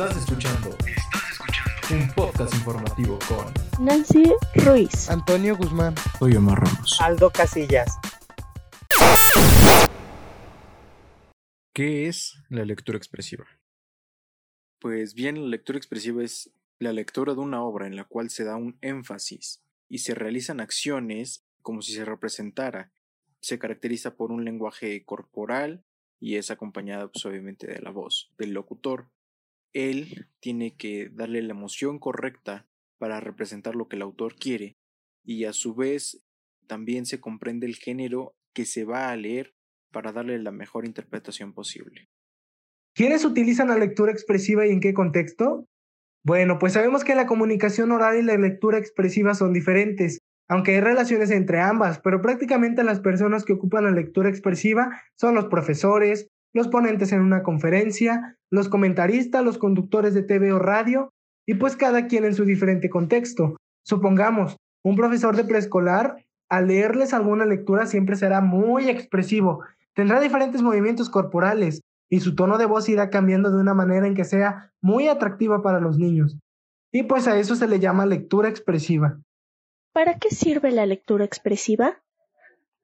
Estás escuchando. Estás escuchando. Un podcast informativo con Nancy Ruiz, Antonio Guzmán, Soy Omar Ramos. Aldo Casillas. ¿Qué es la lectura expresiva? Pues bien, la lectura expresiva es la lectura de una obra en la cual se da un énfasis y se realizan acciones como si se representara. Se caracteriza por un lenguaje corporal y es acompañada pues, obviamente de la voz del locutor. Él tiene que darle la emoción correcta para representar lo que el autor quiere y a su vez también se comprende el género que se va a leer para darle la mejor interpretación posible. ¿Quiénes utilizan la lectura expresiva y en qué contexto? Bueno, pues sabemos que la comunicación oral y la lectura expresiva son diferentes, aunque hay relaciones entre ambas, pero prácticamente las personas que ocupan la lectura expresiva son los profesores, los ponentes en una conferencia, los comentaristas, los conductores de TV o radio, y pues cada quien en su diferente contexto. Supongamos, un profesor de preescolar, al leerles alguna lectura siempre será muy expresivo, tendrá diferentes movimientos corporales, y su tono de voz irá cambiando de una manera en que sea muy atractiva para los niños. Y pues a eso se le llama lectura expresiva. ¿Para qué sirve la lectura expresiva?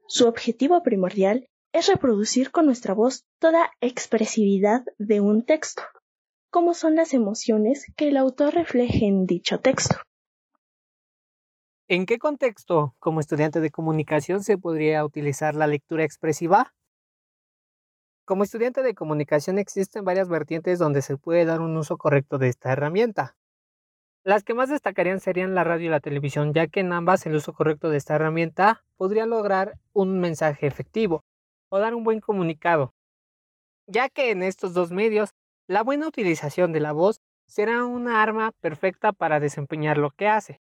Su objetivo primordial es reproducir con nuestra voz toda expresividad de un texto, como son las emociones que el autor refleje en dicho texto. ¿En qué contexto, como estudiante de comunicación, se podría utilizar la lectura expresiva? Como estudiante de comunicación existen varias vertientes donde se puede dar un uso correcto de esta herramienta. Las que más destacarían serían la radio y la televisión, ya que en ambas el uso correcto de esta herramienta podría lograr un mensaje efectivo o dar un buen comunicado, ya que en estos dos medios la buena utilización de la voz será una arma perfecta para desempeñar lo que hace.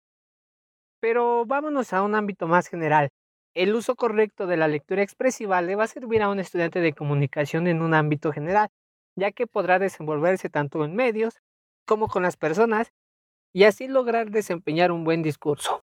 Pero vámonos a un ámbito más general. El uso correcto de la lectura expresiva le va a servir a un estudiante de comunicación en un ámbito general, ya que podrá desenvolverse tanto en medios como con las personas y así lograr desempeñar un buen discurso.